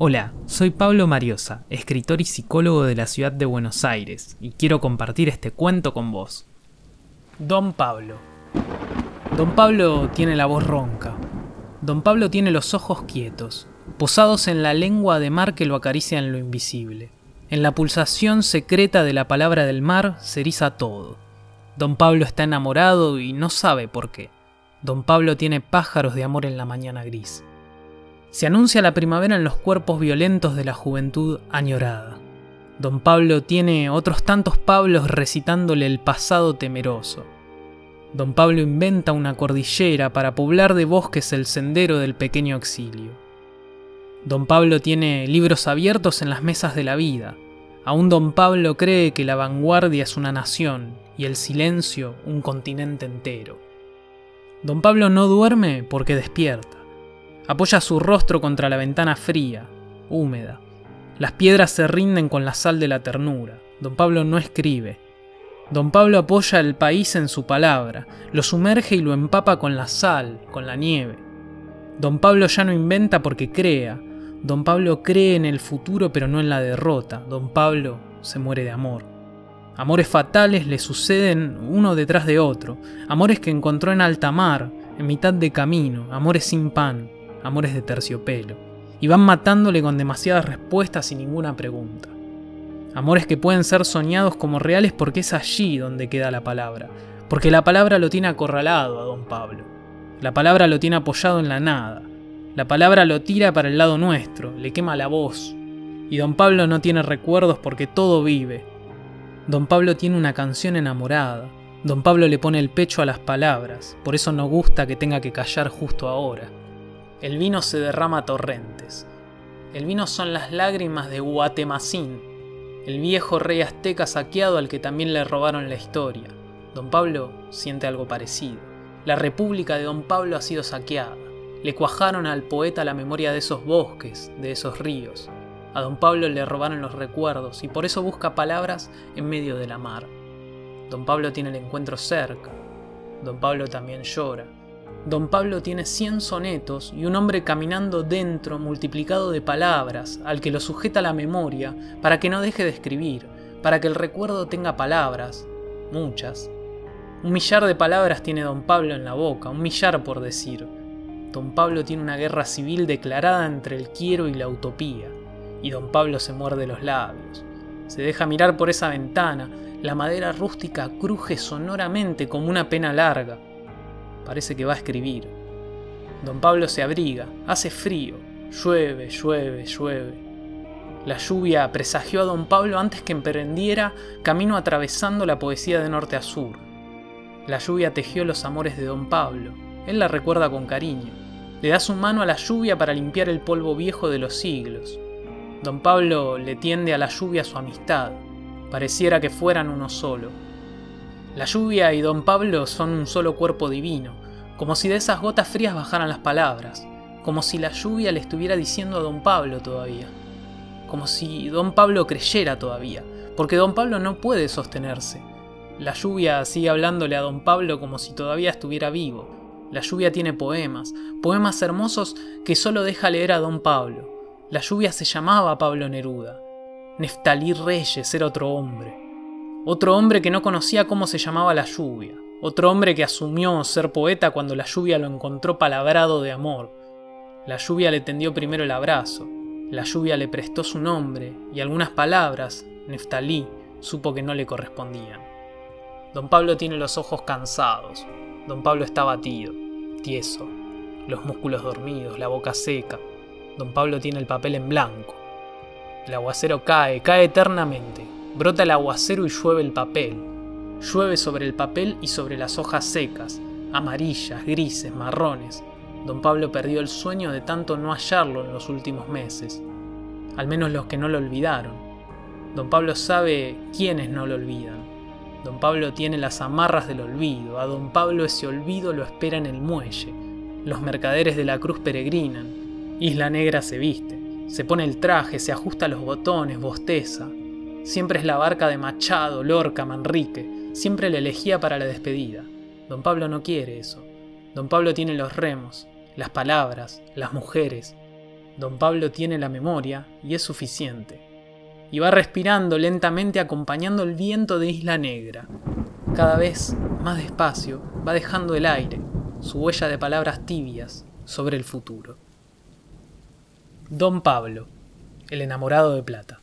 Hola, soy Pablo Mariosa, escritor y psicólogo de la ciudad de Buenos Aires, y quiero compartir este cuento con vos. Don Pablo. Don Pablo tiene la voz ronca. Don Pablo tiene los ojos quietos, posados en la lengua de mar que lo acaricia en lo invisible. En la pulsación secreta de la palabra del mar se eriza todo. Don Pablo está enamorado y no sabe por qué. Don Pablo tiene pájaros de amor en la mañana gris. Se anuncia la primavera en los cuerpos violentos de la juventud añorada. Don Pablo tiene otros tantos Pablos recitándole el pasado temeroso. Don Pablo inventa una cordillera para poblar de bosques el sendero del pequeño exilio. Don Pablo tiene libros abiertos en las mesas de la vida. Aún Don Pablo cree que la vanguardia es una nación y el silencio un continente entero. Don Pablo no duerme porque despierta. Apoya su rostro contra la ventana fría, húmeda. Las piedras se rinden con la sal de la ternura. Don Pablo no escribe. Don Pablo apoya el país en su palabra, lo sumerge y lo empapa con la sal, con la nieve. Don Pablo ya no inventa porque crea. Don Pablo cree en el futuro pero no en la derrota. Don Pablo se muere de amor. Amores fatales le suceden uno detrás de otro, amores que encontró en alta mar, en mitad de camino, amores sin pan, amores de terciopelo, y van matándole con demasiadas respuestas y ninguna pregunta. Amores que pueden ser soñados como reales porque es allí donde queda la palabra, porque la palabra lo tiene acorralado a don Pablo. La palabra lo tiene apoyado en la nada. La palabra lo tira para el lado nuestro, le quema la voz. Y don Pablo no tiene recuerdos porque todo vive, Don Pablo tiene una canción enamorada. Don Pablo le pone el pecho a las palabras, por eso no gusta que tenga que callar justo ahora. El vino se derrama a torrentes. El vino son las lágrimas de Guatemacín, el viejo rey azteca saqueado al que también le robaron la historia. Don Pablo siente algo parecido. La república de Don Pablo ha sido saqueada. Le cuajaron al poeta la memoria de esos bosques, de esos ríos. A don Pablo le robaron los recuerdos y por eso busca palabras en medio de la mar. Don Pablo tiene el encuentro cerca. Don Pablo también llora. Don Pablo tiene cien sonetos y un hombre caminando dentro multiplicado de palabras al que lo sujeta la memoria para que no deje de escribir, para que el recuerdo tenga palabras, muchas. Un millar de palabras tiene don Pablo en la boca, un millar por decir. Don Pablo tiene una guerra civil declarada entre el quiero y la utopía y don Pablo se muerde los labios. Se deja mirar por esa ventana, la madera rústica cruje sonoramente como una pena larga. Parece que va a escribir. Don Pablo se abriga, hace frío, llueve, llueve, llueve. La lluvia presagió a don Pablo antes que emprendiera camino atravesando la poesía de norte a sur. La lluvia tejió los amores de don Pablo. Él la recuerda con cariño. Le da su mano a la lluvia para limpiar el polvo viejo de los siglos. Don Pablo le tiende a la lluvia su amistad, pareciera que fueran uno solo. La lluvia y don Pablo son un solo cuerpo divino, como si de esas gotas frías bajaran las palabras, como si la lluvia le estuviera diciendo a don Pablo todavía, como si don Pablo creyera todavía, porque don Pablo no puede sostenerse. La lluvia sigue hablándole a don Pablo como si todavía estuviera vivo. La lluvia tiene poemas, poemas hermosos que solo deja leer a don Pablo. La lluvia se llamaba Pablo Neruda. Neftalí Reyes era otro hombre. Otro hombre que no conocía cómo se llamaba la lluvia. Otro hombre que asumió ser poeta cuando la lluvia lo encontró palabrado de amor. La lluvia le tendió primero el abrazo. La lluvia le prestó su nombre y algunas palabras, Neftalí, supo que no le correspondían. Don Pablo tiene los ojos cansados. Don Pablo está batido, tieso, los músculos dormidos, la boca seca, Don Pablo tiene el papel en blanco. El aguacero cae, cae eternamente. Brota el aguacero y llueve el papel. Llueve sobre el papel y sobre las hojas secas, amarillas, grises, marrones. Don Pablo perdió el sueño de tanto no hallarlo en los últimos meses. Al menos los que no lo olvidaron. Don Pablo sabe quiénes no lo olvidan. Don Pablo tiene las amarras del olvido. A don Pablo ese olvido lo espera en el muelle. Los mercaderes de la cruz peregrinan. Isla Negra se viste, se pone el traje, se ajusta los botones, bosteza. Siempre es la barca de Machado, Lorca, Manrique, siempre la elegía para la despedida. Don Pablo no quiere eso. Don Pablo tiene los remos, las palabras, las mujeres. Don Pablo tiene la memoria y es suficiente. Y va respirando lentamente acompañando el viento de Isla Negra. Cada vez más despacio va dejando el aire, su huella de palabras tibias sobre el futuro. Don Pablo, el enamorado de plata.